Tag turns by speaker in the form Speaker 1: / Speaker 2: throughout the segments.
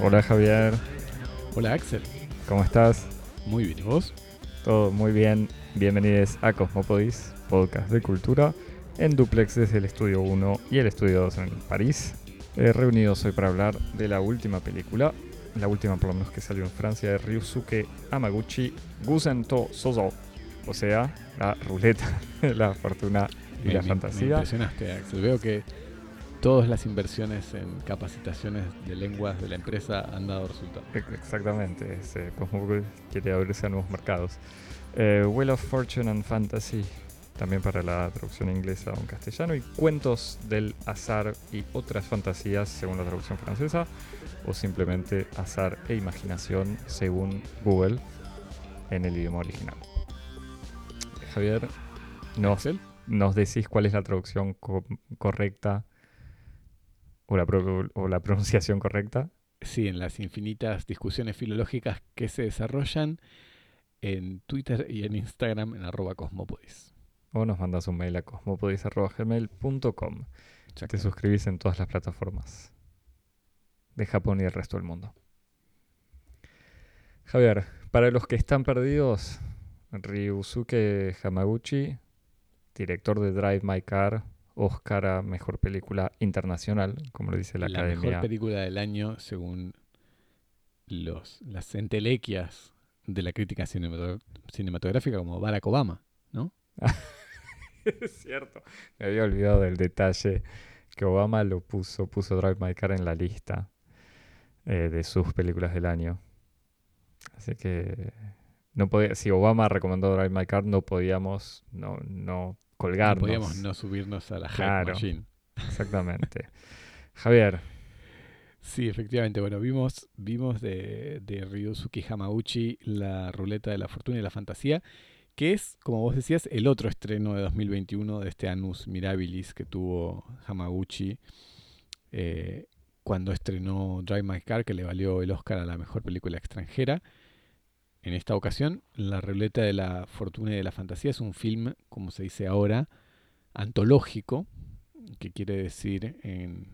Speaker 1: Hola Javier,
Speaker 2: Hola Axel.
Speaker 1: ¿cómo estás?
Speaker 2: Muy bien, ¿y vos?
Speaker 1: Todo muy bien. Bienvenidos a Cosmopodis, podcast de cultura, en duplex desde el estudio 1 y el estudio 2 en París. Eh, reunidos hoy para hablar de la última película, la última por lo menos que salió en Francia, de Ryusuke Hamaguchi, Gusen to Sozo, o sea, la ruleta, la fortuna y
Speaker 2: Me-
Speaker 1: la
Speaker 2: me- Me
Speaker 1: fantasía.
Speaker 2: impresionaste, Axel. Veo que todas las inversiones en capacitaciones de lenguas de la empresa han dado resultado.
Speaker 1: Ex- Exactamente, es, eh, Cosmopodis quiere abrirse a nuevos mercados. Eh, Wheel of Fortune and Fantasy, también para la traducción inglesa o en castellano, y Cuentos del Azar y otras fantasías según la traducción francesa, o simplemente Azar e Imaginación según Google en el idioma original. Javier, nos, nos decís cuál es la traducción co- correcta o la, pro- o la pronunciación correcta.
Speaker 2: sí, en las infinitas discusiones filológicas que se desarrollan en Twitter y en Instagram en arroba cosmopodis.
Speaker 1: O nos mandas un mail a cosmopodis.gmail.com. Te suscribís en todas las plataformas de Japón y el resto del mundo. Javier, para los que están perdidos, Ryusuke Hamaguchi, director de Drive My Car, Oscar a Mejor Película Internacional, como lo dice la,
Speaker 2: la
Speaker 1: Academia.
Speaker 2: mejor película del año según los, las entelequias de la crítica cinemato- cinematográfica como Barack Obama.
Speaker 1: es cierto. Me había olvidado del detalle que Obama lo puso, puso Drive My Car en la lista eh, de sus películas del año. Así que no podía, si Obama recomendó Drive My Car, no podíamos no, no
Speaker 2: No
Speaker 1: colgarnos.
Speaker 2: podíamos no subirnos a la
Speaker 1: Claro.
Speaker 2: machine.
Speaker 1: Exactamente. Javier,
Speaker 2: Sí, efectivamente. Bueno, vimos, vimos de, de Ryusuke Hamaguchi la ruleta de la fortuna y la fantasía, que es, como vos decías, el otro estreno de 2021 de este Anus Mirabilis que tuvo Hamaguchi eh, cuando estrenó Drive My Car, que le valió el Oscar a la mejor película extranjera. En esta ocasión, La ruleta de la fortuna y de la fantasía es un film, como se dice ahora, antológico, que quiere decir en,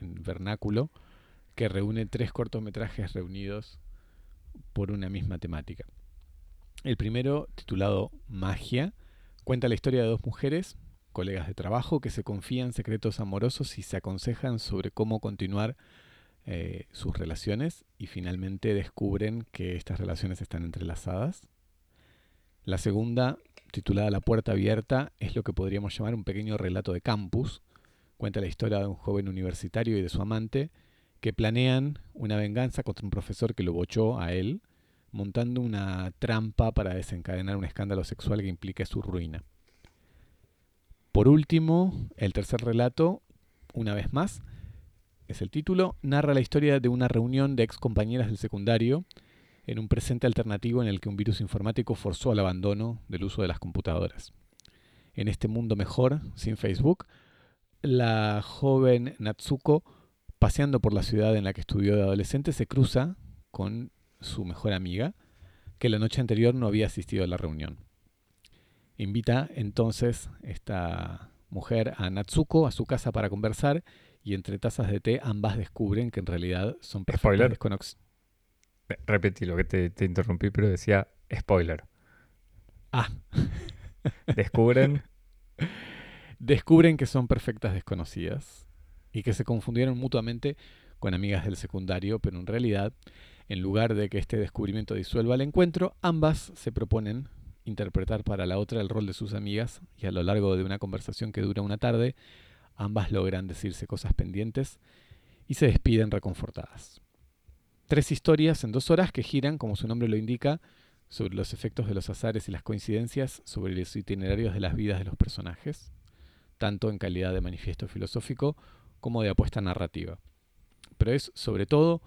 Speaker 2: vernáculo, que reúne tres cortometrajes reunidos por una misma temática. El primero, titulado Magia, cuenta la historia de dos mujeres, colegas de trabajo, que se confían secretos amorosos y se aconsejan sobre cómo continuar eh, sus relaciones y finalmente descubren que estas relaciones están entrelazadas. La segunda, titulada La puerta abierta, es lo que podríamos llamar un pequeño relato de campus. Cuenta la historia de un joven universitario y de su amante que planean una venganza contra un profesor que lo bochó a él, montando una trampa para desencadenar un escándalo sexual que implique su ruina. Por último, el tercer relato, una vez más, es el título, narra la historia de una reunión de ex compañeras del secundario en un presente alternativo en el que un virus informático forzó al abandono del uso de las computadoras. En este mundo mejor, sin Facebook, la joven Natsuko, paseando por la ciudad en la que estudió de adolescente, se cruza con su mejor amiga, que la noche anterior no había asistido a la reunión. Invita entonces esta mujer a Natsuko a su casa para conversar y entre tazas de té ambas descubren que en realidad son perfectas desconox-
Speaker 1: eh, repetí lo que te, te interrumpí, pero decía spoiler.
Speaker 2: Ah,
Speaker 1: Descubren
Speaker 2: descubren que son perfectas desconocidas y que se confundieron mutuamente con amigas del secundario, pero en realidad, en lugar de que este descubrimiento disuelva el encuentro, ambas se proponen interpretar para la otra el rol de sus amigas y a lo largo de una conversación que dura una tarde, ambas logran decirse cosas pendientes y se despiden reconfortadas. Tres historias en dos horas que giran, como su nombre lo indica, sobre los efectos de los azares y las coincidencias sobre los itinerarios de las vidas de los personajes, tanto en calidad de manifiesto filosófico como de apuesta narrativa. Pero es, sobre todo,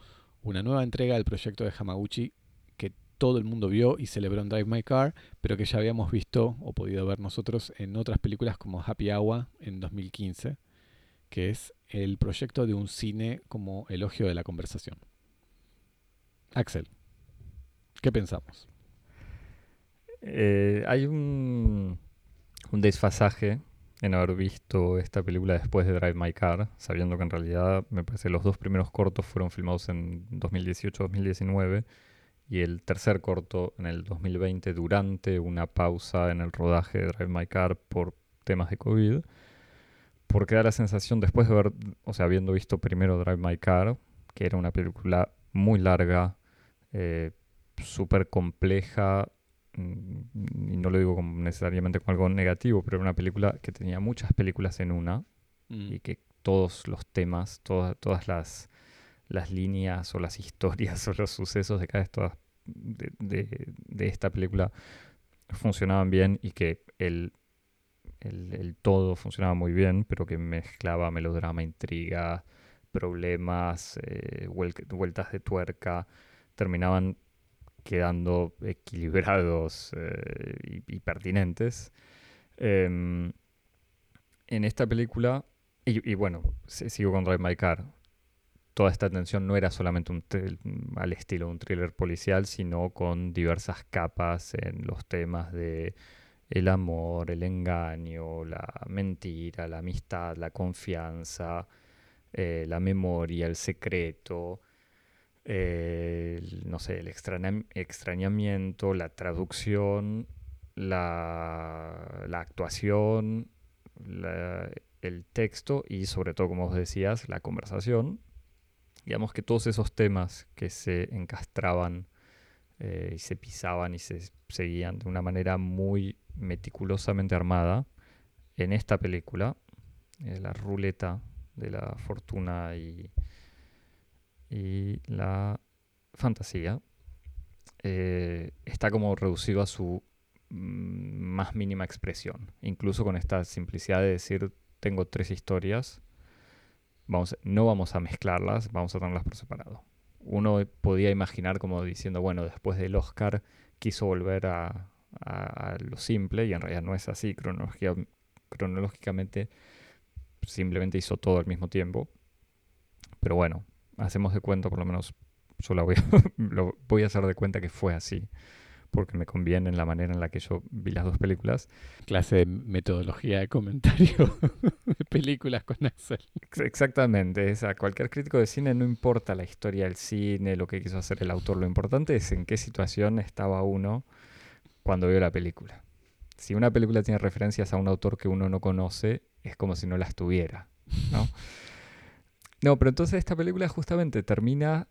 Speaker 2: una nueva entrega del proyecto de Hamaguchi que todo el mundo vio y celebró en Drive My Car, pero que ya habíamos visto o podido ver nosotros en otras películas como Happy Hour en 2015, que es el proyecto de un cine como elogio de la conversación. Axel, ¿qué pensamos?
Speaker 1: Eh, hay un, un desfasaje en haber visto esta película después de Drive My Car, sabiendo que en realidad me parece los dos primeros cortos fueron filmados en 2018-2019 y el tercer corto en el 2020 durante una pausa en el rodaje de Drive My Car por temas de COVID. Porque da la sensación, después de haber, o sea, habiendo visto primero Drive My Car, que era una película muy larga, eh, súper compleja, y no lo digo como necesariamente como algo negativo, pero era una película que tenía muchas películas en una
Speaker 2: Mm.
Speaker 1: y que todos los temas, todas, todas las, las líneas o las historias o los sucesos de cada esta, de, de- de esta película funcionaban bien y que el, el, el todo funcionaba muy bien, pero que mezclaba melodrama, intriga, problemas, eh, vuel- vueltas de tuerca, terminaban quedando equilibrados eh, y, pertinentes. Em, en esta película, y, bueno, si- sigo con Drive My Car, toda esta tensión no era solamente un al estilo de un thriller policial, sino con diversas capas en los temas de el amor, el engaño, la mentira, la amistad, la confianza, eh, la memoria, el secreto, no sé, el extraña- extrañamiento, la traducción, la, actuación, el texto y sobre todo, como vos decías, la conversación. Digamos que todos esos temas que se encastraban eh, y se pisaban y se seguían de una manera muy meticulosamente armada en esta película, eh, la ruleta de la fortuna y, y la fantasía, eh, está como reducido a su mm, más mínima expresión. Incluso con esta simplicidad de decir, tengo tres historias, vamos, no vamos a mezclarlas, vamos a tenerlas por separado. Uno podía imaginar como diciendo, bueno, después del Oscar quiso volver a, a- a lo simple y en realidad no es así. Cronológicamente simplemente hizo todo al mismo tiempo. Pero bueno, hacemos de cuenta, por lo menos yo la voy a, lo voy a hacer de cuenta que fue así. Porque me conviene en la manera en la que yo vi las dos películas.
Speaker 2: Clase de metodología de comentario de películas con Axel.
Speaker 1: Ex- Exactamente, es a cualquier crítico de cine no importa la historia del cine, lo que quiso hacer el autor, lo importante es en qué situación estaba uno cuando vio la película. Si una película tiene referencias a un autor que uno no conoce, es como si no las tuviera, ¿no? No, pero entonces esta película justamente termina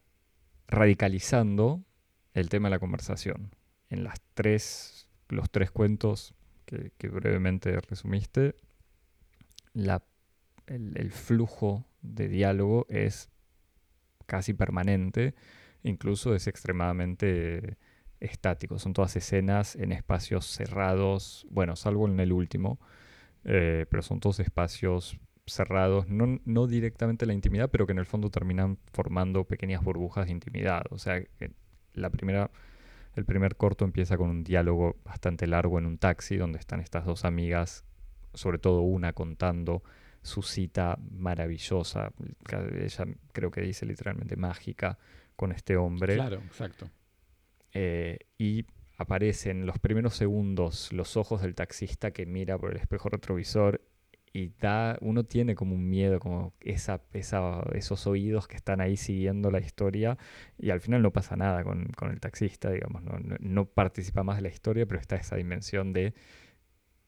Speaker 1: radicalizando el tema de la conversación. En las tres, los tres cuentos que, brevemente resumiste, la el, el flujo de diálogo es casi permanente, incluso es extremadamente estático. Son todas escenas en espacios cerrados, bueno, salvo en el último, eh, pero son todos espacios cerrados, no, no directamente la intimidad, pero que en el fondo terminan formando pequeñas burbujas de intimidad. O sea, que la primera, el primer corto empieza con un diálogo bastante largo en un taxi, donde están estas dos amigas, sobre todo una contando su cita maravillosa, ella creo que dice literalmente mágica, con este hombre.
Speaker 2: Claro, exacto.
Speaker 1: Eh, y aparecen los primeros segundos los ojos del taxista que mira por el espejo retrovisor y da, uno tiene como un miedo, como esa, esos oídos que están ahí siguiendo la historia y al final no pasa nada con, con el taxista, digamos, no, no- no participa más de la historia, pero está esa dimensión de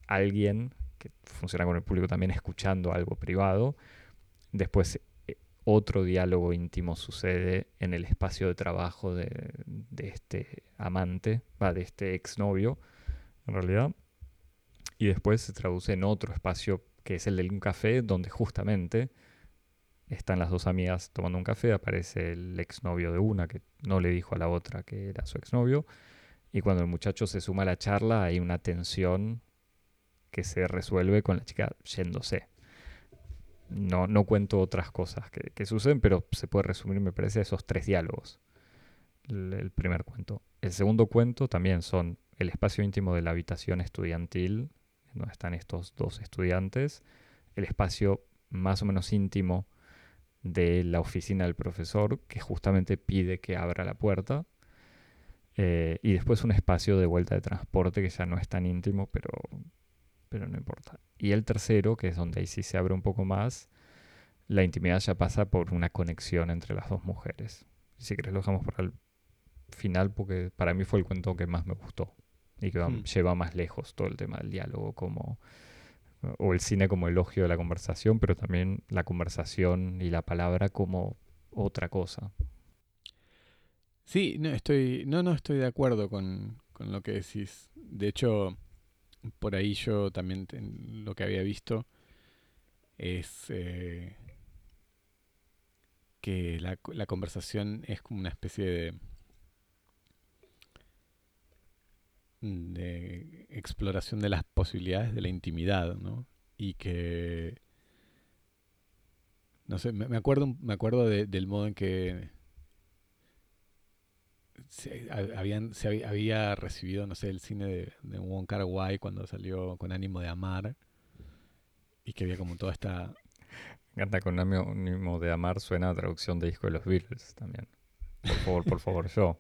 Speaker 1: alguien que funciona con el público también escuchando algo privado. Después eh, otro diálogo íntimo sucede en el espacio de trabajo de, de este amante, va, de este exnovio, en realidad. Y después se traduce en otro espacio que es el de un café, donde justamente están las dos amigas tomando un café, aparece el exnovio de una que no le dijo a la otra que era su exnovio. Y cuando el muchacho se suma a la charla hay una tensión que se resuelve con la chica yéndose. No, no cuento otras cosas que, que suceden, pero se puede resumir, me parece, a esos tres diálogos. El, el primer cuento. El segundo cuento también son el espacio íntimo de la habitación estudiantil, donde están estos dos estudiantes, el espacio más o menos íntimo de la oficina del profesor, que justamente pide que abra la puerta, Eh, y después un espacio de vuelta de transporte que ya no es tan íntimo, pero, pero no importa. Y el tercero, que es donde ahí sí se abre un poco más, la intimidad ya pasa por una conexión entre las dos mujeres. Si querés lo dejamos para el final porque para mí fue el cuento que más me gustó y que
Speaker 2: Mm.
Speaker 1: lleva más lejos todo el tema del diálogo como o el cine como elogio de la conversación, pero también la conversación y la palabra como otra cosa.
Speaker 2: Sí, no estoy, no, no estoy de acuerdo con, con lo que decís. De hecho, por ahí yo también ten- lo que había visto es eh, que la conversación es como una especie de, de exploración de las posibilidades de la intimidad, ¿no? Y que, no sé, me, acuerdo, me acuerdo de- del modo en que se, ha- habían, se había, recibido, no sé, el cine de, de Wong Kar Wai cuando salió con ánimo de amar y que había como toda esta
Speaker 1: Me encanta con ánimo de amar suena a traducción de disco de los Beatles también. Por favor, por favor, yo.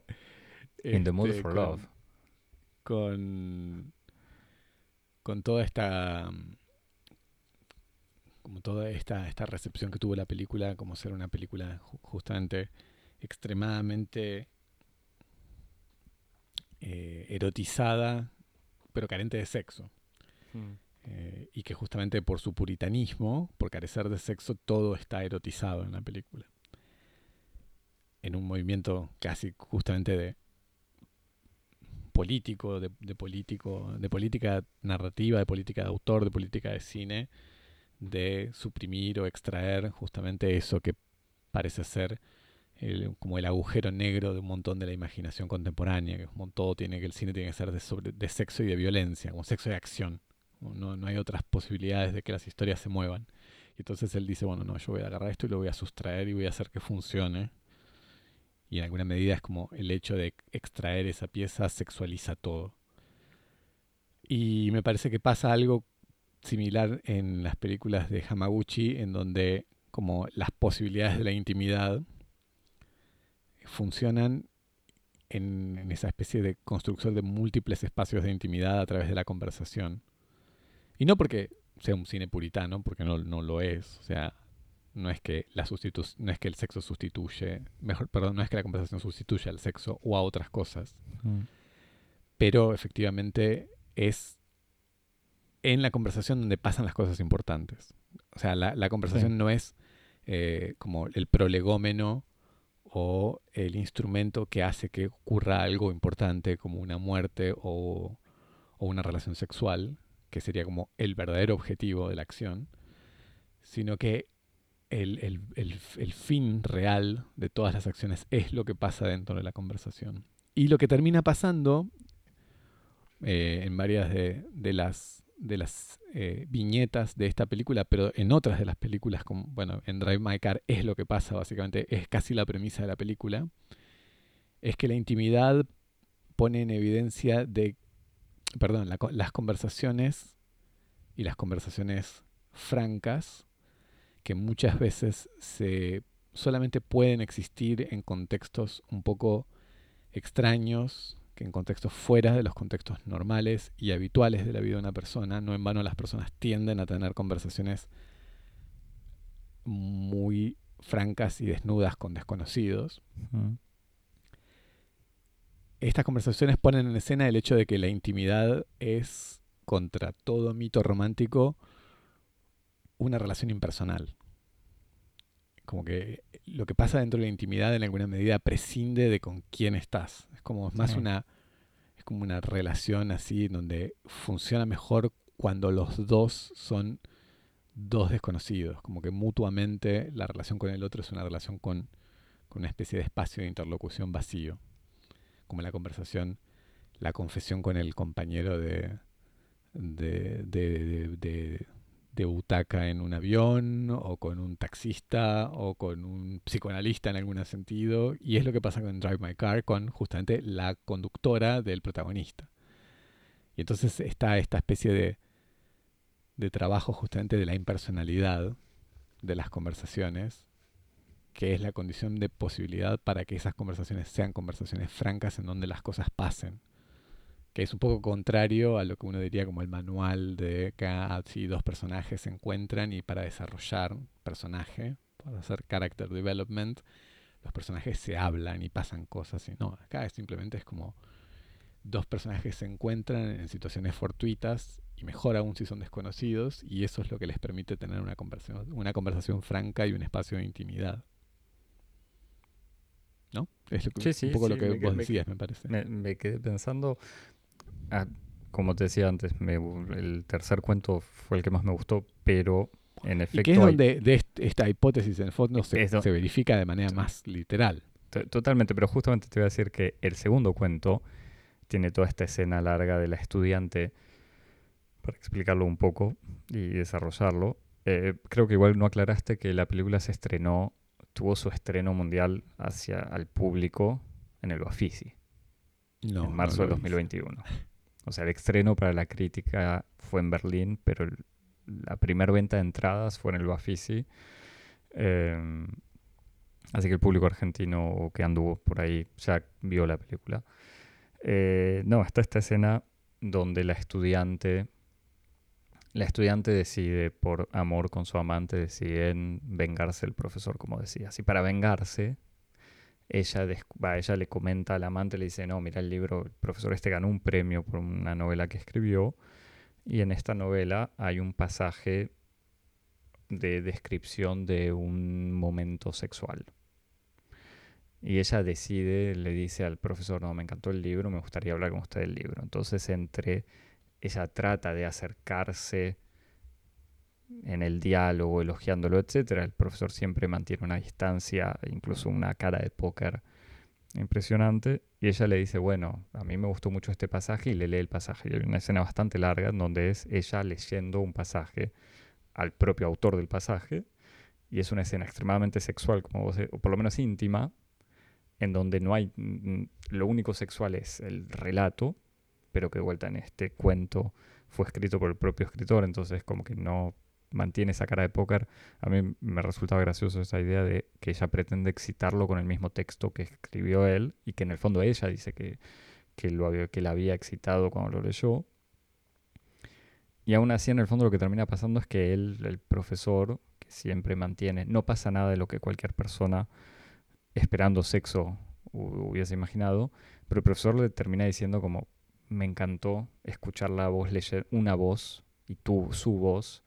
Speaker 1: In the mood
Speaker 2: este,
Speaker 1: for love.
Speaker 2: con con toda esta como toda esta esta recepción que tuvo la película como ser una película ju- justamente extremadamente eh, erotizada pero carente de sexo Eh, y que justamente por su puritanismo, por carecer de sexo, todo está erotizado en la película. En un movimiento casi justamente de político, de, de político, de política narrativa, de política de autor, de política de cine, de suprimir o extraer justamente eso que parece ser el- como el agujero negro de un montón de la imaginación contemporánea, que como todo tiene que el cine tiene que ser de, sobre- de sexo y de violencia, como sexo y acción. No, no hay otras posibilidades de que las historias se muevan. Y entonces él dice, bueno, no, yo voy a agarrar esto y lo voy a sustraer y voy a hacer que funcione. Y en alguna medida es como el hecho de extraer esa pieza sexualiza todo. Y me parece que pasa algo similar en las películas de Hamaguchi, en donde como las posibilidades de la intimidad funcionan en, en esa especie de construcción de múltiples espacios de intimidad a través de la conversación. Y no porque sea un cine puritano, porque no, no lo es. O sea, no es que la sustitu no es que el sexo sustituye, mejor, perdón, no es que la conversación sustituya al sexo o a otras cosas. Pero efectivamente es en la conversación donde pasan las cosas importantes. O sea, la, la conversación
Speaker 1: Sí.
Speaker 2: no es eh, como el prolegómeno o el instrumento que hace que ocurra algo importante como una muerte o, o una relación sexual, que sería como el verdadero objetivo de la acción, sino que el, el- el- el fin real de todas las acciones es lo que pasa dentro de la conversación. Y lo que termina pasando eh, en varias de, de las, de las eh, viñetas de esta película, pero en otras de las películas, como, bueno, en Drive My Car es lo que pasa básicamente, es casi la premisa de la película, es que la intimidad pone en evidencia de, perdón, las conversaciones y las conversaciones francas que muchas veces se solamente pueden existir en contextos un poco extraños, que en contextos fuera de los contextos normales y habituales de la vida de una persona. No en vano las personas tienden a tener conversaciones muy francas y desnudas con desconocidos. Estas conversaciones ponen en escena el hecho de que la intimidad es, contra todo mito romántico, una relación impersonal. Como que lo que pasa dentro de la intimidad en alguna medida prescinde de con quién estás. Es como más
Speaker 1: Sí.
Speaker 2: una es como una relación así donde funciona mejor cuando los dos son dos desconocidos, como que mutuamente la relación con el otro es una relación con, con una especie de espacio de interlocución vacío, como la conversación, la confesión con el compañero de, de, de, de- de- de butaca en un avión, o con un taxista, o con un psicoanalista en algún sentido, y es lo que pasa con Drive My Car, con justamente la conductora del protagonista. Y entonces está esta especie de, de trabajo justamente de la impersonalidad de las conversaciones, que es la condición de posibilidad para que esas conversaciones sean conversaciones francas en donde las cosas pasen. Que es un poco contrario a lo que uno diría como el manual de que ah, dos personajes se encuentran y para desarrollar personaje, para hacer character development, los personajes se hablan y pasan cosas. Y no, acá simplemente es como dos personajes se encuentran en situaciones fortuitas y mejor aún si son desconocidos y eso es lo que les permite tener una conversación, una conversación franca y un espacio de intimidad. ¿No? Es un poco lo que vos decías, me parece.
Speaker 1: Me, quedé pensando, ah, como te decía antes, el tercer cuento fue el que más me gustó, pero en efecto...
Speaker 2: Y que es donde de esta hipótesis en el fondo se, se verifica de manera más literal.
Speaker 1: Totalmente, pero justamente te voy a decir que el segundo cuento tiene toda esta escena larga de la estudiante, para explicarlo un poco y desarrollarlo. Eh, creo que igual no aclaraste que la película se estrenó, tuvo su estreno mundial hacia al público en el Bafisi, en marzo de 2021. O sea, el estreno para la crítica fue en Berlín, pero la primera venta de entradas fue en el Bafisi. Em, así que el público argentino que anduvo por ahí ya vio la película. Eh, no, está esta escena donde la estudiante, la estudiante decide, por amor con su amante, deciden vengarse del profesor, como decías. Y para vengarse, ella, ella le comenta al amante, le dice, no, mira el libro, el profesor este ganó un premio por una novela que escribió. Y en esta novela hay un pasaje de descripción de un momento sexual. Y ella decide, le dice al profesor, no, me encantó el libro, me gustaría hablar con usted del libro. Entonces entre, ella trata de acercarse en el diálogo, elogiándolo, etc. El profesor siempre mantiene una distancia, incluso una cara de póker impresionante. Y ella le dice, bueno, a mí me gustó mucho este pasaje y le lee el pasaje. Y hay una escena bastante larga donde es ella leyendo un pasaje al propio autor del pasaje. Y es una escena extremadamente sexual, como vos, o por lo menos íntima, en donde no hay, mm, lo único sexual es el relato, pero que vuelta en este cuento fue escrito por el propio escritor, entonces como que no mantiene esa cara de póker. A mí me resultaba gracioso esa idea de que ella pretende excitarlo con el mismo texto que escribió él y que en el fondo ella dice que, que, lo que la había excitado cuando lo leyó. Y aún así, en el fondo, lo que termina pasando es que él, el profesor, que siempre mantiene, no pasa nada de lo que cualquier persona esperando sexo hubiese imaginado, pero el profesor le termina diciendo como, me encantó escuchar la voz, leer una voz y tú, su voz,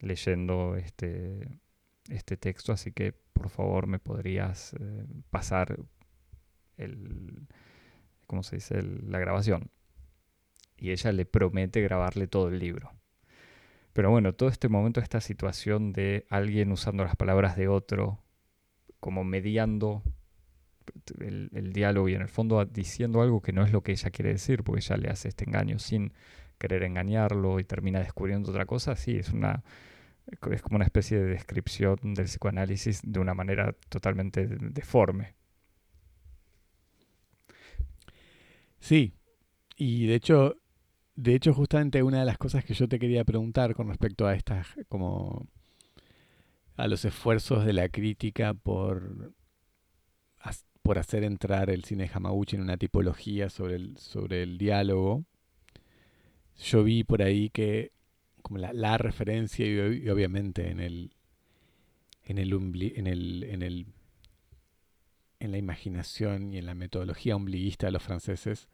Speaker 1: leyendo este, este texto, así que por favor me podrías eh, pasar el, ¿cómo se dice?, la grabación. Y ella le promete grabarle todo el libro. Pero bueno, todo este momento, esta situación de alguien usando las palabras de otro como mediando el, diálogo y en el fondo diciendo algo que no es lo que ella quiere decir, porque ella le hace este engaño sin querer engañarlo y termina descubriendo otra cosa, sí, es una es como una especie de descripción del psicoanálisis de una manera totalmente deforme.
Speaker 2: Sí, y de hecho, de hecho justamente una de las cosas que yo te quería preguntar con respecto a estas como a los esfuerzos de la crítica por, por hacer entrar el cine de en una tipología sobre el, sobre el diálogo. Yo vi por ahí que como la, referencia y, obviamente en el en el, en el en la imaginación y en la metodología ombliguista de los franceses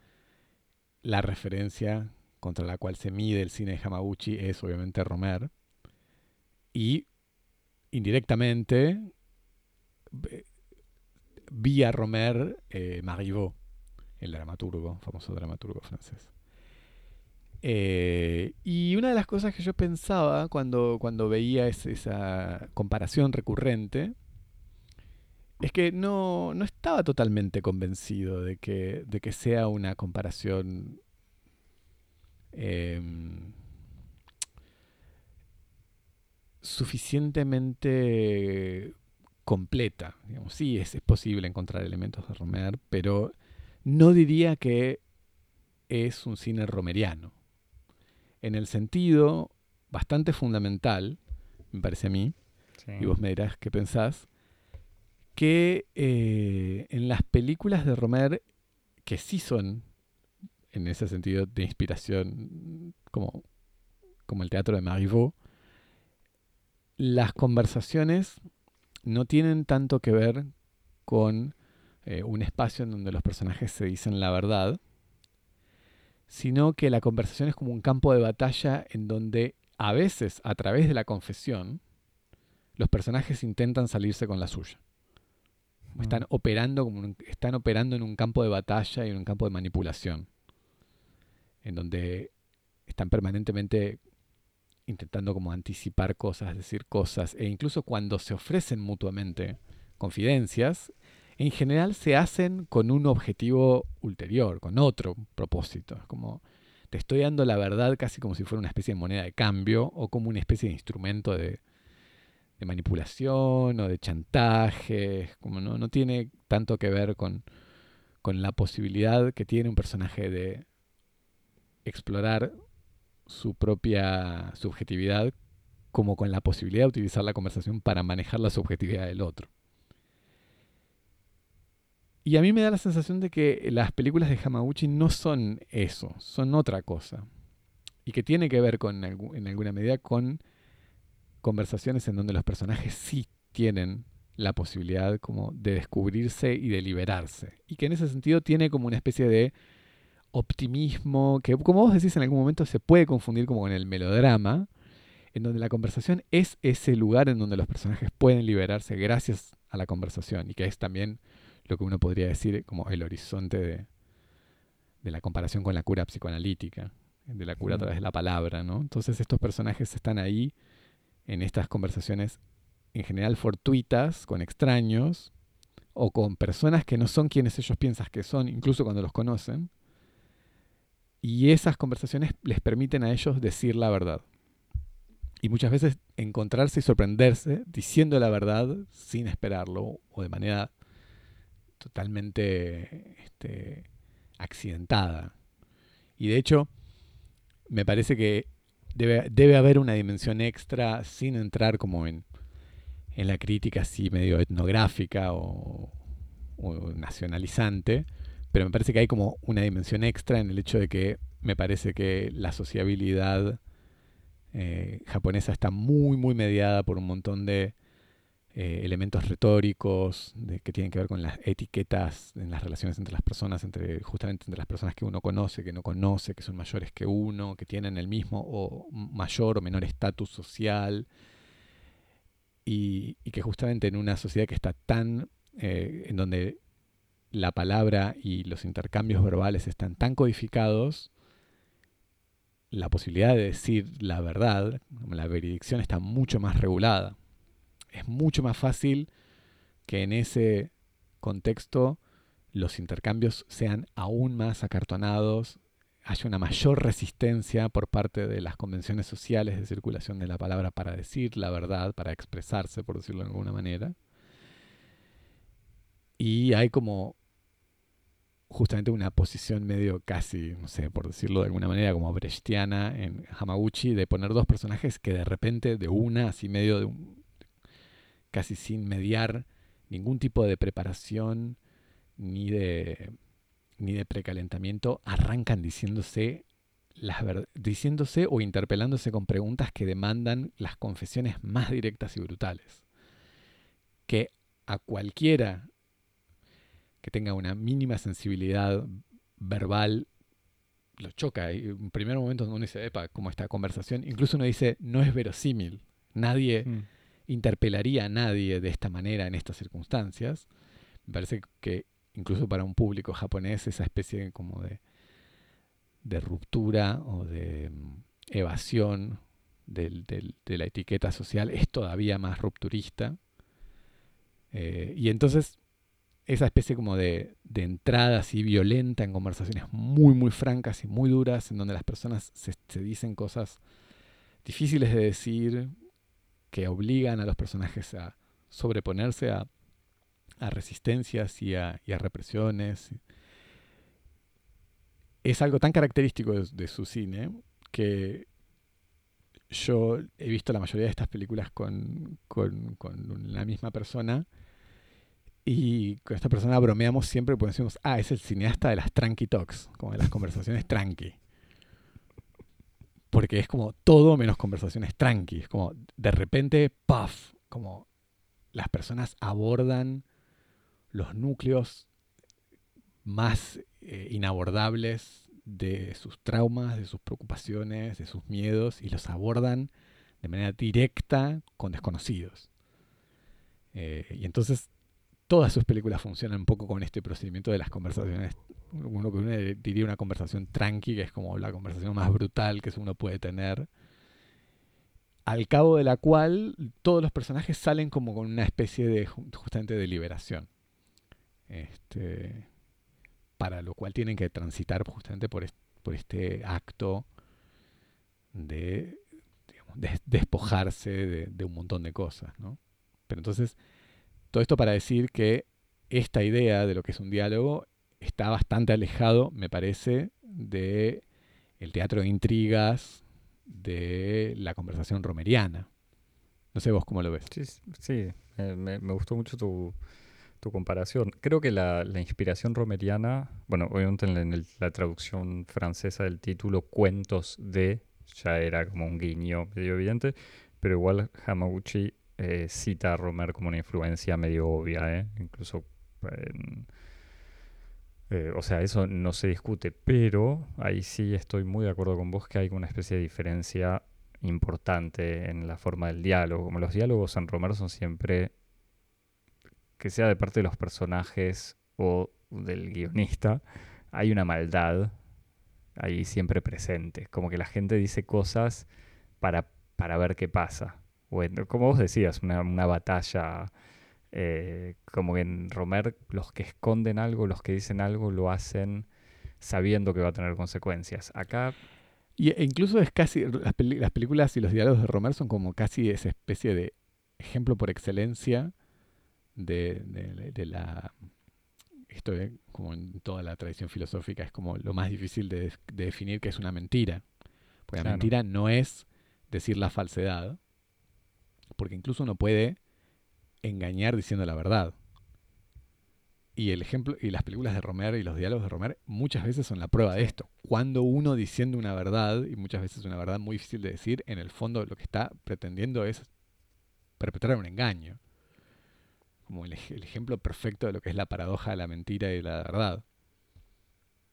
Speaker 2: la referencia contra la cual se mide el cine de Hamaguchi es obviamente Romer y indirectamente, vía Romer eh, Marivaux, el dramaturgo, famoso dramaturgo francés. Eh, y una de las cosas que yo pensaba cuando, cuando veía esa comparación recurrente es que no, no, estaba totalmente convencido de que, de que sea una comparación em, suficientemente completa. Sí, es, posible encontrar elementos de Romer, pero no diría que es un cine romeriano. En el sentido bastante fundamental, me parece a mí, y vos me dirás qué pensás, que eh, en las películas de Romer, que sí son en ese sentido de inspiración como, como el teatro de Marivaux, las conversaciones no tienen tanto que ver con eh, un espacio en donde los personajes se dicen la verdad, sino que la conversación es como un campo de batalla en donde a veces, a través de la confesión, los personajes intentan salirse con la suya. Están mm. operando, como están operando en un campo de batalla y en un campo de manipulación, en donde están permanentemente intentando como anticipar cosas, decir cosas, e incluso cuando se ofrecen mutuamente confidencias, en general se hacen con un objetivo ulterior, con otro propósito. como te estoy dando la verdad casi como si fuera una especie de moneda de cambio o como una especie de instrumento de, manipulación o de chantaje. Como no, tiene tanto que ver con la posibilidad que tiene un personaje de explorar su propia subjetividad como con la posibilidad de utilizar la conversación para manejar la subjetividad del otro. Y a mí me da la sensación de que las películas de Hamaguchi no son eso, son otra cosa. Y que tiene que ver con, en alguna medida con conversaciones en donde los personajes sí tienen la posibilidad como de descubrirse y de liberarse. Y que en ese sentido tiene como una especie de optimismo, que como vos decís en algún momento se puede confundir como con el melodrama, en donde la conversación es ese lugar en donde los personajes pueden liberarse gracias a la conversación y que es también lo que uno podría decir como el horizonte de, la comparación con la cura psicoanalítica, de la cura a través de la palabra, ¿no? Entonces estos personajes están ahí en estas conversaciones en general fortuitas con extraños o con personas que no son quienes ellos piensan que son, incluso cuando los conocen, y esas conversaciones les permiten a ellos decir la verdad. Y muchas veces encontrarse y sorprenderse diciendo la verdad sin esperarlo o de manera totalmente este, accidentada. Y de hecho, me parece que debe, debe, haber una dimensión extra sin entrar como en, en la crítica así medio etnográfica o, nacionalizante, pero me parece que hay como una dimensión extra en el hecho de que me parece que la sociabilidad eh, japonesa está muy, muy mediada por un montón de eh, elementos retóricos que tienen que ver con las etiquetas en las relaciones entre las personas, entre justamente entre las personas que uno conoce, que no conoce, que son mayores que uno, que tienen el mismo o mayor o menor estatus social, y, que justamente en una sociedad que está tan, eh, en donde la palabra y los intercambios verbales están tan codificados, la posibilidad de decir la verdad, la veredicción está mucho más regulada. Es mucho más fácil que en ese contexto los intercambios sean aún más acartonados, haya una mayor resistencia por parte de las convenciones sociales de circulación de la palabra para decir la verdad, para expresarse, por decirlo de alguna manera. Y hay como justamente una posición medio casi, no sé, por decirlo de alguna manera, como brechtiana en Hamaguchi, de poner dos personajes que de repente, de una, así medio de un, casi sin mediar ningún tipo de preparación ni de, ni de precalentamiento, arrancan diciéndose las diciéndose o interpelándose con preguntas que demandan las confesiones más directas y brutales. Que a cualquiera que tenga una mínima sensibilidad verbal lo choca. Y en primer momento uno dice, epa, como esta conversación, incluso uno dice, no es verosímil. Nadie mm. Interpelaría a nadie de esta manera en estas circunstancias. Me parece que incluso para un público japonés esa especie como de, de ruptura o de mm, evasión de la etiqueta social es todavía más rupturista. Eh, y entonces esa especie como de, de, entrada así violenta en conversaciones muy, muy francas y muy duras, en donde las personas se, dicen cosas difíciles de decir, que obligan a los personajes a sobreponerse a, resistencias y a, represiones. Es algo tan característico de, su cine que yo he visto la mayoría de estas películas con, con, con la misma persona Y con esta persona bromeamos siempre porque decimos, ah, es el cineasta de las tranqui talks, como de las conversaciones tranqui. Porque es como todo menos conversaciones tranqui. Es como de repente, puff, como las personas abordan los núcleos más eh, inabordables de sus traumas, de sus preocupaciones, de sus miedos, y los abordan de manera directa con desconocidos. Eh, y entonces todas sus películas funcionan un poco con este procedimiento de las conversaciones. Uno que uno diría una conversación tranqui, que es como la conversación más brutal que uno puede tener. Al cabo de la cual todos los personajes salen como con una especie de justamente de liberación. Este, para lo cual tienen que transitar justamente por, por este acto de, despojarse de, de, un montón de cosas. ¿no? Pero entonces todo esto para decir que esta idea de lo que es un diálogo está bastante alejado, me parece, de el teatro de intrigas, de la conversación romeriana. No sé vos cómo lo ves.
Speaker 1: Sí, me, gustó mucho tu, comparación. Creo que la, inspiración romeriana, bueno, obviamente en, la traducción francesa del título Cuentos de, ya era como un guiño medio evidente, pero igual Hamaguchi eh, cita a Romer como una influencia medio obvia, ¿eh? incluso eh, o sea, eso no se discute, pero ahí sí estoy muy de acuerdo con vos que hay una especie de diferencia importante en la forma del diálogo. Como los diálogos en Romer son siempre, que sea de parte de los personajes o del guionista, hay una maldad ahí siempre presente. Como que la gente dice cosas para, para ver qué pasa bueno, como vos decías, una, batalla, eh, como que en Romer los que esconden algo, los que dicen algo, lo hacen sabiendo que va a tener consecuencias. Acá...
Speaker 2: Y, e incluso es casi, las, películas y los diálogos de Romer son como casi esa especie de ejemplo por excelencia de, la... Esto es como en toda la tradición filosófica, es como lo más difícil de, definir que es una mentira. Porque la mentira no es decir la falsedad, porque incluso uno puede engañar diciendo la verdad. Y el ejemplo, y las películas de Romer y los diálogos de Romer muchas veces son la prueba de esto. Cuando uno diciendo una verdad, y muchas veces una verdad muy difícil de decir, en el fondo lo que está pretendiendo es perpetrar un engaño. Como el, el ejemplo perfecto de lo que es la paradoja de la mentira y la verdad.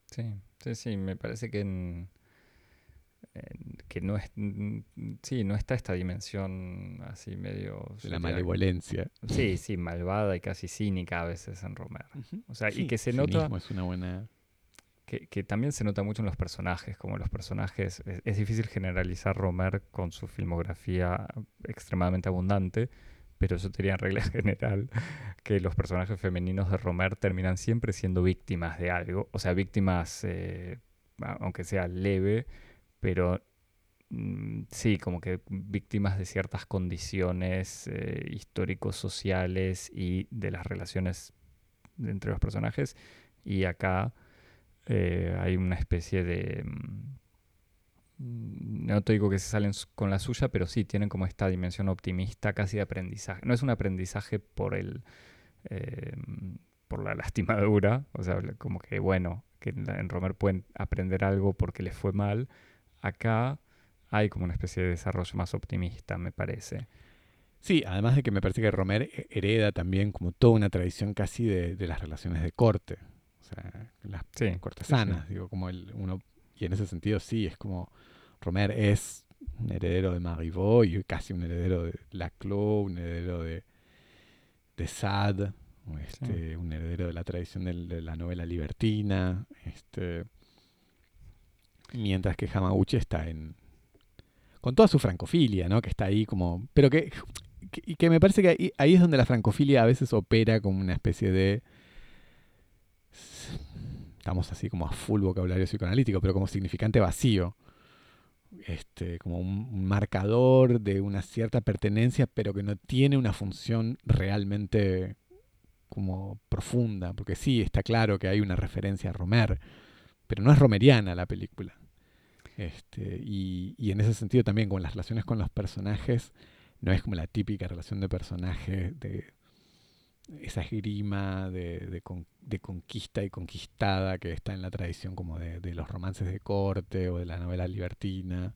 Speaker 1: Sí, sí, sí, me parece que en, que no es sí no está esta dimensión así medio
Speaker 2: de la malevolencia.
Speaker 1: Sí sí malvada y casi cínica a veces en Romer o sea y que se nota
Speaker 2: es una buena
Speaker 1: que, que, también se nota mucho en los personajes como los personajes es, difícil generalizar Romer con su filmografía extremadamente abundante pero yo diría en regla general que los personajes femeninos de Romer terminan siempre siendo víctimas de algo o sea víctimas eh, aunque sea leve pero mm, sí, como que víctimas de ciertas condiciones eh, históricos, sociales y de las relaciones entre los personajes. Y acá eh, hay una especie de... Mm, no te digo que se salen con la suya, pero sí tienen como esta dimensión optimista, casi de aprendizaje. No es un aprendizaje por el... Eh, por la lastimadura, o sea, como que bueno, que en Romer pueden aprender algo porque les fue mal, acá hay como una especie de desarrollo más optimista, me parece.
Speaker 2: Sí, además de que me parece que Romer hereda también como toda una tradición casi de, las relaciones de corte. O sea, las cortesanas, digo, como el, uno, y en ese sentido sí, es como Romer es un heredero de Marivaux y casi un heredero de Laclos, un heredero de, de Sade, este, un heredero de la tradición de, de la novela libertina. Este, Mientras que Hamaguchi está en. con toda su francofilia, ¿no? Que está ahí como. Pero que. y que me parece que ahí, es donde la francofilia a veces opera como una especie de. Estamos así como a full vocabulario psicoanalítico, pero como significante vacío. Este, como un, marcador de una cierta pertenencia, pero que no tiene una función realmente como profunda, porque sí, está claro que hay una referencia a Romer, pero no es romeriana la película. Este, y, y, en ese sentido también con las relaciones con los personajes, no es como la típica relación de personaje de, esa esgrima de, conquista y conquistada que está en la tradición como de, de, los romances de corte o de la novela libertina.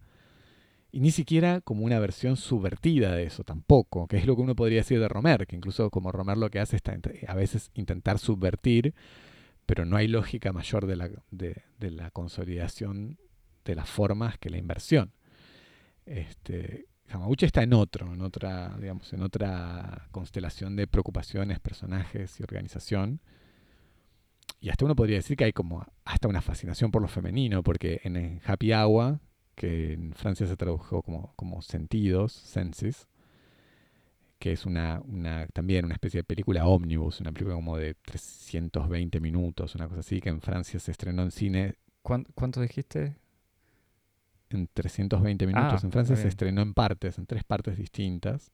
Speaker 2: Y ni siquiera como una versión subvertida de eso tampoco, que es lo que uno podría decir de Romer, que incluso como Romer lo que hace es a veces intentar subvertir, pero no hay lógica mayor de la, de, la consolidación de las formas que la inversión. Este, Hamaguchi está en otro, en otra, digamos, en otra constelación de preocupaciones, personajes y organización. Y hasta uno podría decir que hay como hasta una fascinación por lo femenino, porque en Happy Hour, que en Francia se tradujo como, como sentidos, senses, que es una, una, también una especie de película ómnibus, una película como de 320 minutos, una cosa así, que en Francia se estrenó en cine.
Speaker 1: ¿Cuánto dijiste?
Speaker 2: En 320 minutos. Ah, en Francia se estrenó en partes, en tres partes distintas.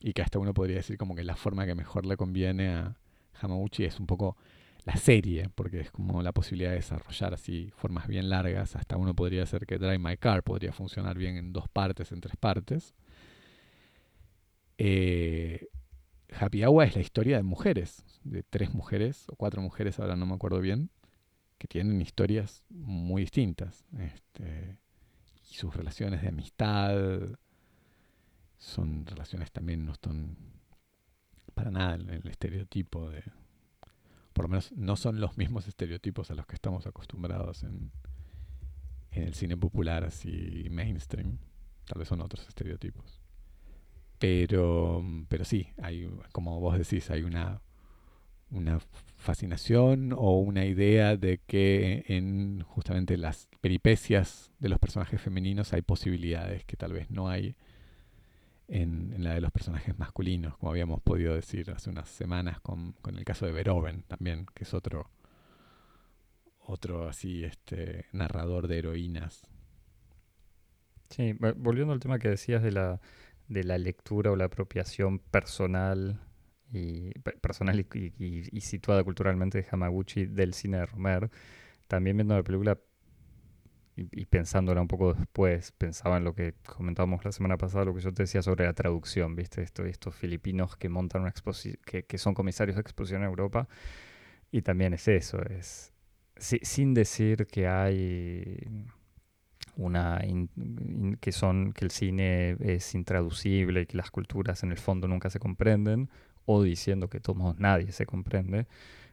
Speaker 2: Y que hasta uno podría decir como que la forma que mejor le conviene a Hamauchi es un poco la serie, porque es como la posibilidad de desarrollar así formas bien largas. Hasta uno podría hacer que Drive My Car podría funcionar bien en dos partes, en tres partes. Eh, Happy Hour es la historia de mujeres, de tres mujeres o cuatro mujeres, ahora no me acuerdo bien, que tienen historias muy distintas. Este, y sus relaciones de amistad son relaciones también no están para nada en el estereotipo de por lo menos no son los mismos estereotipos a los que estamos acostumbrados en, en el cine popular así mainstream. Tal vez son otros estereotipos. Pero pero sí hay como vos decís hay una una fascinación o una idea de que en justamente las peripecias de los personajes femeninos hay posibilidades que tal vez no hay en, la de los personajes masculinos, como habíamos podido decir hace unas semanas con, el caso de Beethoven también, que es otro otro así este narrador de heroínas.
Speaker 1: Sí, volviendo al tema que decías de la, de la lectura o la apropiación personal y personal y, situada culturalmente de Hamaguchi del cine de Romer. También viendo la película y, pensándola un poco después, pensaba en lo que comentábamos la semana pasada, lo que yo te decía sobre la traducción, ¿viste? Esto, estos filipinos que montan una exposición, que, son comisarios de exposición en Europa. Y también es eso, es sin decir que hay una que son que el cine es intraducible y que las culturas en el fondo nunca se comprenden o diciendo que todos nadie se comprende,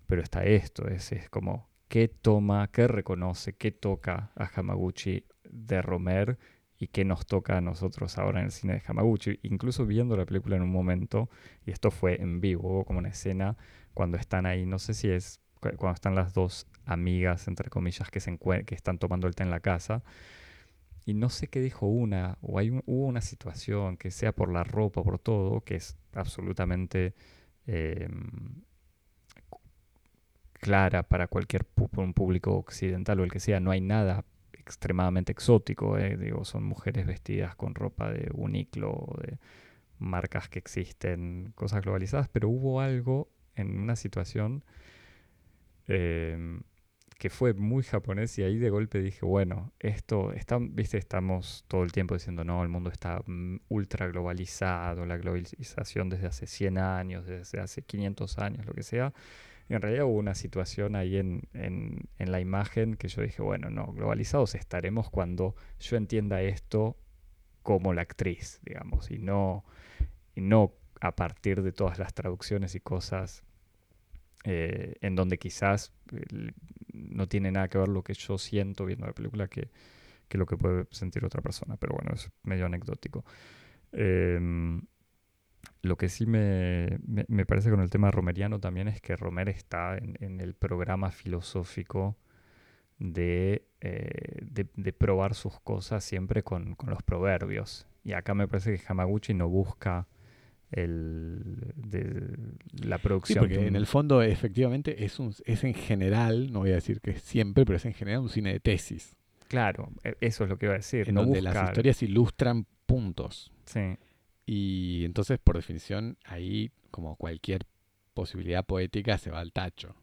Speaker 1: pero está esto, es, es como qué toma, qué reconoce, qué toca a Hamaguchi de Romer y qué nos toca a nosotros ahora en el cine de Hamaguchi. Incluso viendo la película en un momento, y esto fue en vivo, como una escena, cuando están ahí, no sé si es cuando están las dos amigas, entre comillas, que, se que están tomando el té en la casa, y no sé qué dijo una, o hay hubo una situación, que sea por la ropa, por todo, que es absolutamente em, clara para cualquier un público occidental o el que sea. No hay nada extremadamente exótico. Eh, digo, son mujeres vestidas con ropa de Uniqlo, de marcas que existen, cosas globalizadas, pero hubo algo en una situación em, que fue muy japonés y ahí de golpe dije, bueno, esto, está, viste, estamos todo el tiempo diciendo, no, el mundo está mm, ultra globalizado, la globalización desde hace 100 años, desde hace 500 años, lo que sea. Y en realidad hubo una situación ahí en, en, en la imagen que yo dije, bueno, no, globalizados estaremos cuando yo entienda esto como la actriz, digamos, y no, y no a partir de todas las traducciones y cosas eh, en donde quizás no tiene nada que ver lo que yo siento viendo la película que, que lo que puede sentir otra persona, pero bueno, es medio anecdótico. Em, lo que sí me, me, parece con el tema romeriano también es que Romer está en, el programa filosófico de, eh, de, de, probar sus cosas siempre con, con, los proverbios. Y acá me parece que Hamaguchi no busca el, de la producción.
Speaker 2: porque en el fondo efectivamente es, un, es en general, no voy a decir que siempre, pero es en general un cine de tesis.
Speaker 1: Claro, e, eso es lo que iba a decir.
Speaker 2: En donde las historias ilustran puntos.
Speaker 1: Sí.
Speaker 2: Y entonces, por definición, ahí, como cualquier posibilidad poética, se va al tacho.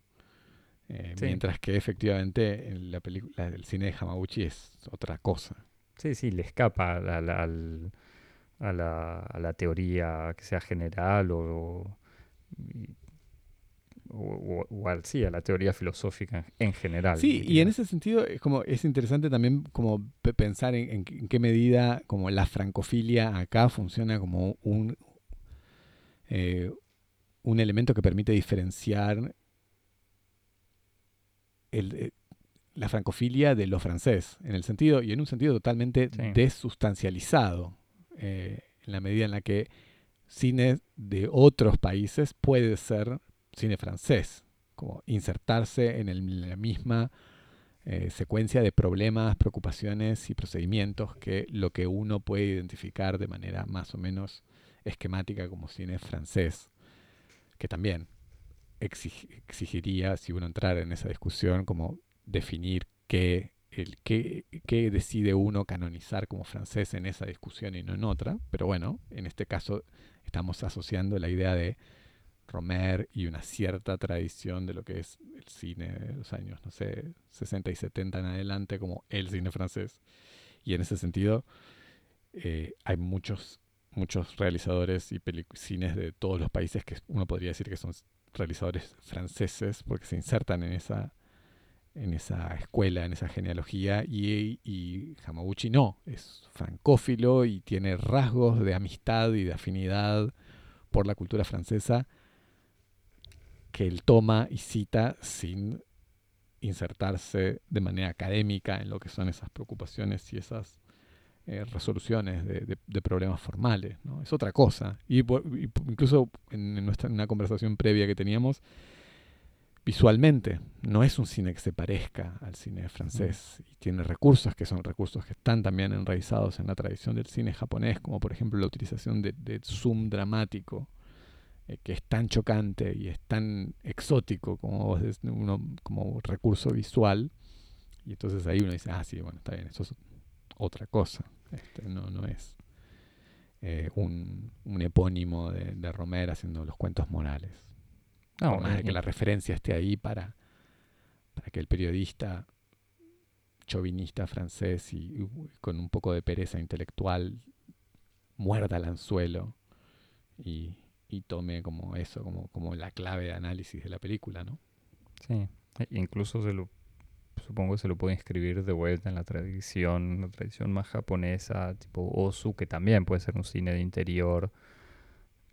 Speaker 2: Eh, mientras que efectivamente la película, el cine de Hamaguchi es otra cosa.
Speaker 1: Sí, sí, le escapa al, a la, a la teoría que sea general o, o, o, sí, a la teoría filosófica en general.
Speaker 2: Sí, y en ese sentido es como es interesante también como pensar en, qué medida como la francofilia acá funciona como un, eh, un elemento que permite diferenciar eh, la francofilia de lo francés, en el sentido, y en un sentido totalmente desustancializado, eh, en la medida en la que cine de otros países puede ser cine francés, como insertarse en, la misma eh, secuencia de problemas, preocupaciones y procedimientos que lo que uno puede identificar de manera más o menos esquemática como cine francés, que también exigiría, si uno entrara en esa discusión, como definir qué, el, qué, qué decide uno canonizar como francés en esa discusión y no en otra, pero bueno, en este caso estamos asociando la idea de Romer y una cierta tradición de lo que es el cine de los años, no sé, 60 y 70 en adelante, como el cine francés. Y en ese sentido, eh, hay muchos, muchos realizadores y cines de todos los países que uno podría decir que son realizadores franceses, porque se insertan en esa, en esa escuela, en esa genealogía, y, y Hamaguchi no, es francófilo y tiene rasgos de amistad y de afinidad por la cultura francesa que él toma y cita sin insertarse de manera académica en lo que son esas preocupaciones y esas eh, resoluciones de, problemas formales. ¿no? Es otra cosa. Y, incluso en, nuestra, una conversación previa que teníamos, visualmente no es un cine que se parezca al cine francés y tiene recursos que son recursos que están también enraizados en la tradición del cine japonés, como por ejemplo la utilización de, de zoom dramático eh, que es tan chocante y es tan exótico como uno, como recurso visual. Y entonces ahí uno dice, ah, sí, bueno, está bien, eso es otra cosa. Este, no, no es eh, un, un, epónimo de, de Romer haciendo los cuentos morales. No, más de que la referencia esté ahí para, para que el periodista chauvinista francés y, con un poco de pereza intelectual muerda el anzuelo y, y tome como eso, como, como la clave de análisis de la película, ¿no?
Speaker 1: Sí, e incluso se lo, supongo que se lo puede inscribir de vuelta en la tradición, la tradición más japonesa, tipo Osu, que también puede ser un cine de interior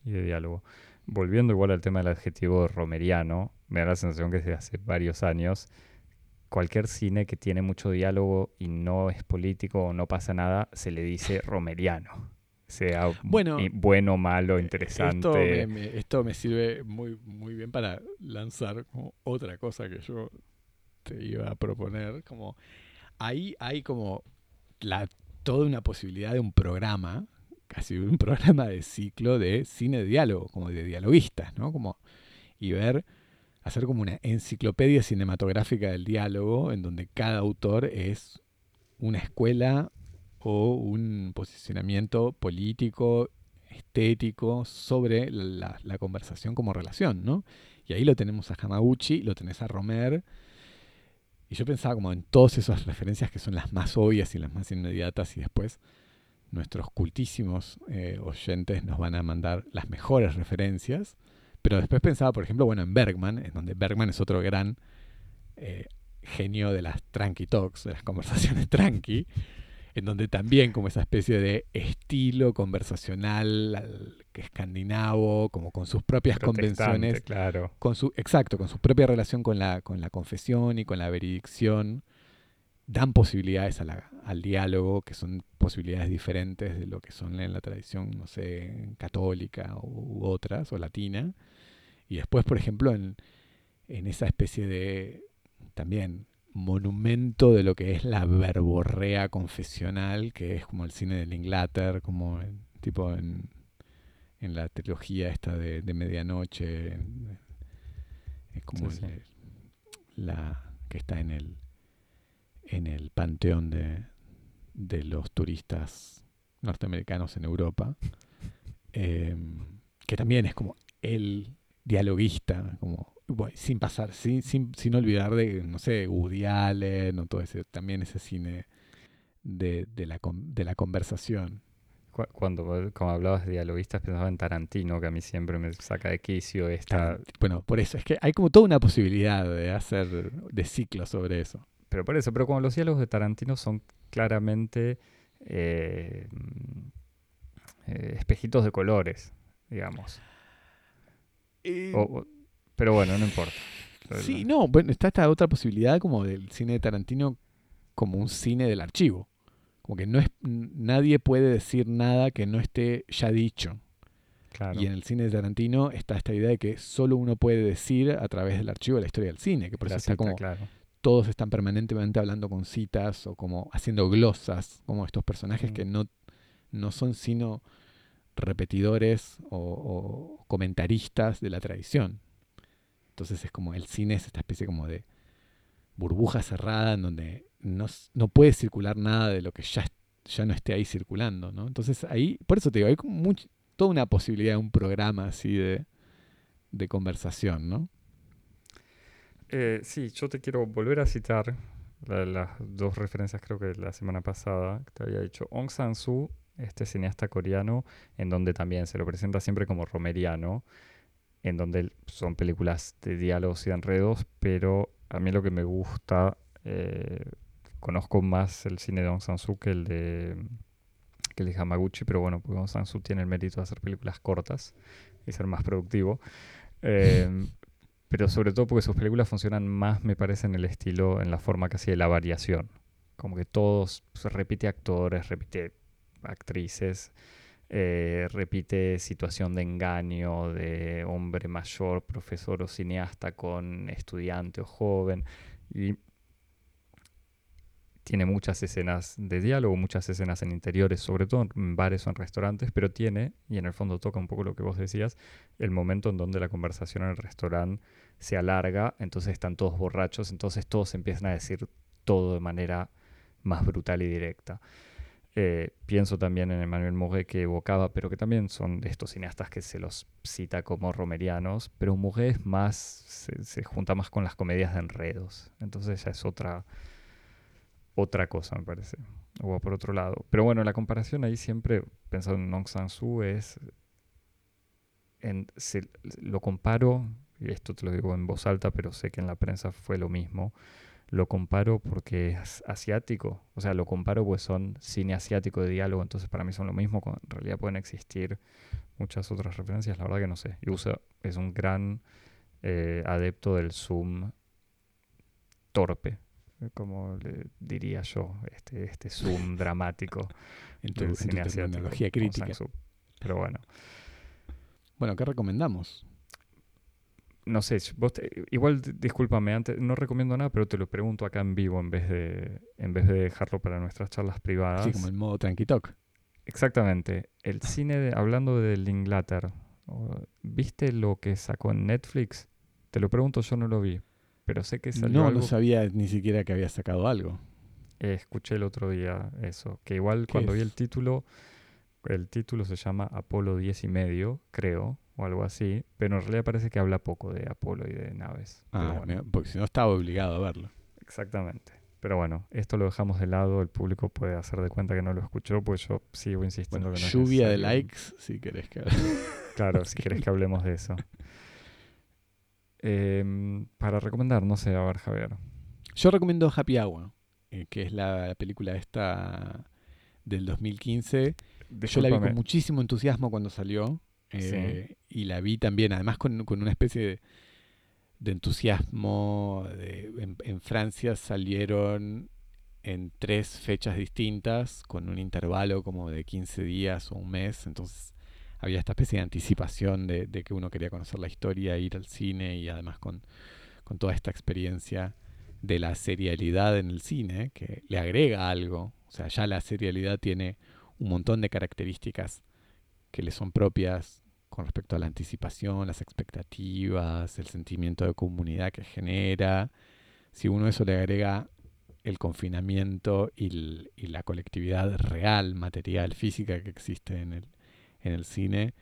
Speaker 1: y de diálogo. Volviendo igual al tema del adjetivo romeriano, me da la sensación que desde hace varios años cualquier cine que tiene mucho diálogo y no es político o no pasa nada, se le dice romeriano sea bueno, bueno, malo, interesante.
Speaker 2: Esto me, sirve muy, muy bien para lanzar otra cosa que yo te iba a proponer. Como ahí hay como la, toda una posibilidad de un programa, casi un programa de ciclo de cine de diálogo, como de dialoguistas, ¿no? Como, y ver, hacer como una enciclopedia cinematográfica del diálogo, en donde cada autor es una escuela o un posicionamiento político, estético sobre la, conversación como relación, ¿no? Y ahí lo tenemos a Hamaguchi, lo tenés a Romer, y yo pensaba como en todas esas referencias que son las más obvias y las más inmediatas y después nuestros cultísimos eh, oyentes nos van a mandar las mejores referencias. Pero después pensaba, por ejemplo, bueno, en Bergman, en donde Bergman es otro gran eh, genio de las tranqui talks, de las conversaciones tranqui, en donde también como esa especie de estilo conversacional que escandinavo, como con sus propias convenciones,
Speaker 1: claro.
Speaker 2: con su exacto, con su propia relación con la con la confesión y con la veredicción, dan posibilidades al diálogo, que son posibilidades diferentes de lo que son en la tradición, no sé, católica u otras, o latina. Y después, por ejemplo, en, en esa especie de también monumento de lo que es la verborrea confesional, que es como el cine del Inglaterra, como tipo en, en, la trilogía esta de, Medianoche, es como la que está en el en el panteón de, de los turistas norteamericanos en Europa, em, que también es como el dialoguista, como sin pasar, sin, sin, sin, olvidar de, no sé, Woody Allen o todo ese, también ese cine de, de, la, de la conversación.
Speaker 1: cuando, como hablabas de dialoguistas pensaba en Tarantino, que a mí siempre me saca de quicio esta...
Speaker 2: Bueno, por eso, es que hay como toda una posibilidad de hacer de ciclo sobre eso.
Speaker 1: Pero por eso, pero como los diálogos de Tarantino son claramente eh, eh, espejitos de colores, digamos. Eh, pero bueno, no importa.
Speaker 2: Sí, no, bueno, está esta otra posibilidad como del cine de Tarantino como un cine del archivo. Como que no es, nadie puede decir nada que no esté ya dicho. Y en el cine de Tarantino está esta idea de que solo uno puede decir a través del archivo la historia del cine, que por eso está como todos están permanentemente hablando con citas o como haciendo glosas, como estos personajes que no, no son sino repetidores o, comentaristas de la tradición. Entonces es como el cine es esta especie como de burbuja cerrada en donde no, no puede circular nada de lo que ya, ya no esté ahí circulando, ¿no? Entonces ahí, por eso te digo, hay como toda una posibilidad de un programa así de, de conversación, ¿no?
Speaker 1: Eh, sí, yo te quiero volver a citar las dos referencias creo que la semana pasada que te había dicho. Aung San Suu este cineasta coreano, en donde también se lo presenta siempre como romeriano, en donde son películas de diálogos y de enredos, pero a mí lo que me gusta, eh, conozco más el cine de Aung San Suu que el de, que el de Hamaguchi, pero bueno, porque Aung San Suu tiene el mérito de hacer películas cortas y ser más productivo. Em, pero sobre todo porque sus películas funcionan más, me parece, en el estilo, en la forma casi de la variación. Como que todos, se repite actores, repite actrices, eh, repite situación de engaño de hombre mayor, profesor o cineasta con estudiante o joven. Y tiene muchas escenas de diálogo, muchas escenas en interiores, sobre todo en bares o en restaurantes, pero tiene, y en el fondo toca un poco lo que vos decías, el momento en donde la conversación en el restaurante se alarga, entonces están todos borrachos, entonces todos empiezan a decir todo de manera más brutal y directa. Eh, pienso también en Emmanuel Mouret que evocaba, pero que también son de estos cineastas que se los cita como romerianos, pero Mouret es más, se, junta más con las comedias de enredos. Entonces ya es otra, otra cosa, me parece. O por otro lado. Pero bueno, la comparación ahí siempre, pensando en Aung San Suu, es. En, lo comparo, y esto te lo digo en voz alta, pero sé que en la prensa fue lo mismo lo comparo porque es asiático, o sea, lo comparo pues son cine asiático de diálogo, entonces para mí son lo mismo, en realidad pueden existir muchas otras referencias, la verdad que no sé. Y usa, es un gran eh, adepto del zoom torpe, como le diría yo, este, este zoom dramático
Speaker 2: en tu, cine tecnología crítica.
Speaker 1: Pero bueno.
Speaker 2: Bueno, ¿qué recomendamos?
Speaker 1: no sé, vos igual discúlpame, antes no recomiendo nada, pero te lo pregunto acá en vivo en vez de en vez de dejarlo para nuestras charlas privadas.
Speaker 2: Sí, como el modo.
Speaker 1: Exactamente. El cine, hablando del Inglater, ¿viste lo que sacó en Netflix? Te lo pregunto, yo no lo vi, pero sé que salió
Speaker 2: No, no sabía ni siquiera que había sacado algo.
Speaker 1: escuché el otro día eso, que igual cuando vi el título, el título se llama Apolo 10 y medio, creo, o algo así, pero en realidad parece que habla poco de Apolo y de naves.
Speaker 2: Ah, porque si no estaba obligado a verlo.
Speaker 1: Exactamente. Pero bueno, esto lo dejamos de lado, el público puede hacer de cuenta que no lo escuchó, pues yo sigo insistiendo que no
Speaker 2: Lluvia de likes, si querés que
Speaker 1: Claro, si querés que hablemos de eso. Em, para recomendar, no sé, a ver, Javier.
Speaker 2: Yo recomiendo Happy Hour, eh, que es la película esta del 2015. Yo la vi con muchísimo entusiasmo cuando salió. Eh, y la vi también, además con, una especie de, entusiasmo. en, Francia salieron en tres fechas distintas, con un intervalo como de 15 días o un mes. Entonces había esta especie de anticipación de, que uno quería conocer la historia, ir al cine y además con, con toda esta experiencia de la serialidad en el cine, que le agrega algo. O sea, ya la serialidad tiene un montón de características que le son propias con respecto a la anticipación, las expectativas, el sentimiento de comunidad que genera. Si uno eso le agrega el confinamiento y, la colectividad real, material, física que existe en el, en el cine,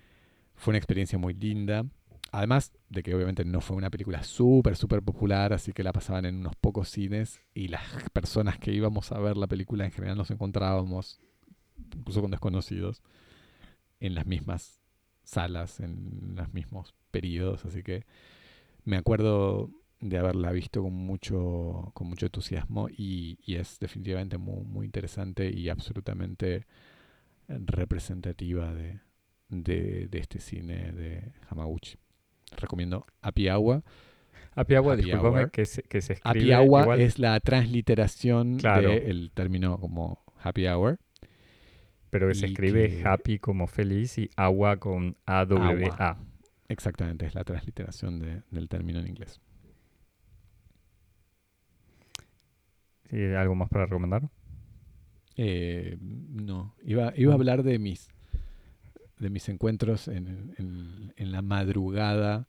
Speaker 2: fue una experiencia muy linda. Además de que obviamente no fue una película súper, súper popular, así que la pasaban en unos pocos cines y las personas que íbamos a ver la película en general nos encontrábamos incluso con desconocidos. en las mismas salas, en los mismos periodos, así que me acuerdo de haberla visto con mucho, con mucho entusiasmo y, es definitivamente muy, muy interesante y absolutamente representativa de, de, este cine de Hamaguchi. Recomiendo Api Agua.
Speaker 1: Api Agua, discúlpame, que se, que se escribe...
Speaker 2: Api Agua es la transliteración del término como Happy Hour.
Speaker 1: Pero se escribe happy como feliz y agua con A-W-A.
Speaker 2: Exactamente, es la transliteración del término en inglés.
Speaker 1: ¿Algo más para recomendar?
Speaker 2: Eh, no, iba, iba a hablar de mis, de mis encuentros en, en, la madrugada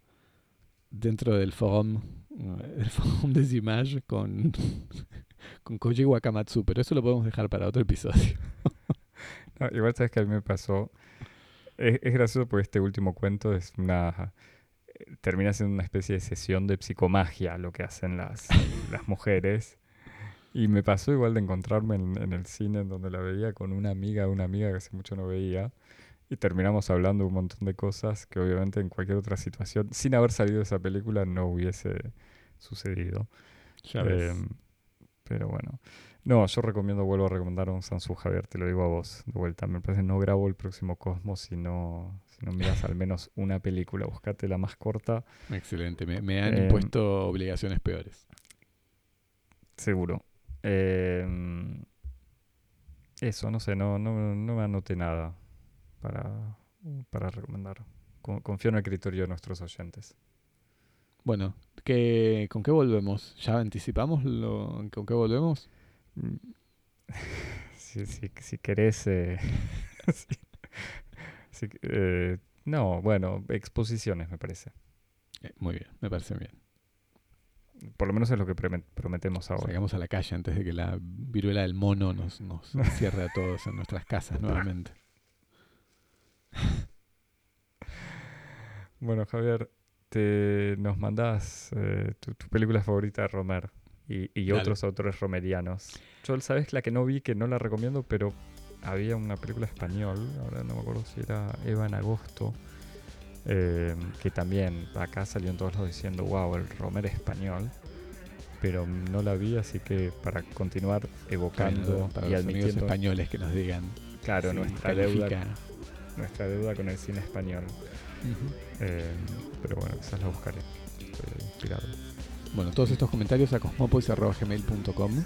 Speaker 2: dentro del forum, el forum de Image con, con Koji Wakamatsu, pero eso lo podemos dejar para otro episodio.
Speaker 1: igual sabes que a mí me pasó, es, es gracioso porque este último cuento es una termina siendo una especie de sesión de psicomagia lo que hacen las, las mujeres. Y me pasó igual de encontrarme en, el cine en donde la veía con una amiga, una amiga que hace mucho no veía. Y terminamos hablando un montón de cosas que obviamente en cualquier otra situación, sin haber salido de esa película, no hubiese sucedido. Em, pero bueno. No, yo recomiendo, vuelvo a recomendar un Sansu Javier, te lo digo a vos de vuelta. Me parece no grabo el próximo Cosmos si no, si no miras al menos una película. Buscate la más corta.
Speaker 2: Excelente, me, me han em, impuesto obligaciones peores.
Speaker 1: Seguro. Em, eso, no sé, no, no, no me anoté nada para, para recomendar. Confío en el criterio de nuestros oyentes.
Speaker 2: Bueno, ¿qué, ¿con qué volvemos? ¿Ya anticipamos lo, con qué volvemos?
Speaker 1: si, si, si querés... Eh, eh, no, bueno, exposiciones me parece.
Speaker 2: Eh, muy bien, me parece bien.
Speaker 1: Por lo menos es lo que prometemos ahora.
Speaker 2: Salgamos a la calle antes de que la viruela del mono nos, nos cierre a todos en nuestras casas nuevamente.
Speaker 1: Bueno, Javier, te nos mandás eh, tu, película favorita de Romer y, otros autores romerianos. Yo, sabes, la que no vi, que no la recomiendo, pero había una película español, ahora no me acuerdo si era Eva en agosto, Em, que también acá salió en todos lados diciendo, wow, el Romer español, pero no la vi, así que para continuar evocando
Speaker 2: y admitiendo
Speaker 1: españoles
Speaker 2: que nos digan,
Speaker 1: claro, nuestra deuda, nuestra deuda con el cine español. Em, pero bueno, quizás la buscaré. Estoy inspirado.
Speaker 2: Bueno, todos estos comentarios a cosmopolis.gmail.com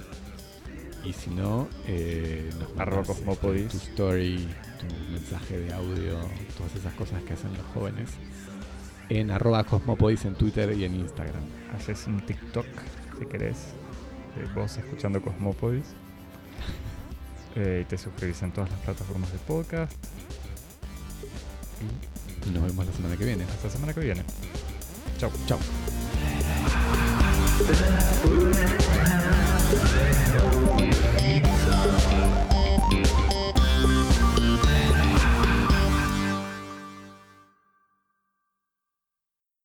Speaker 2: y si no, eh, nos
Speaker 1: Arroba Cosmopodis.
Speaker 2: Tu story, tu mensaje de audio, todas esas cosas que hacen los jóvenes. En arroba Cosmopodis en Twitter y en Instagram.
Speaker 1: Haces un TikTok, si querés, de vos escuchando Cosmopodis. Eh, y te suscribís en todas las plataformas de podcast.
Speaker 2: Nos vemos la semana que viene.
Speaker 1: Hasta la semana que viene. Chao.
Speaker 2: Chao.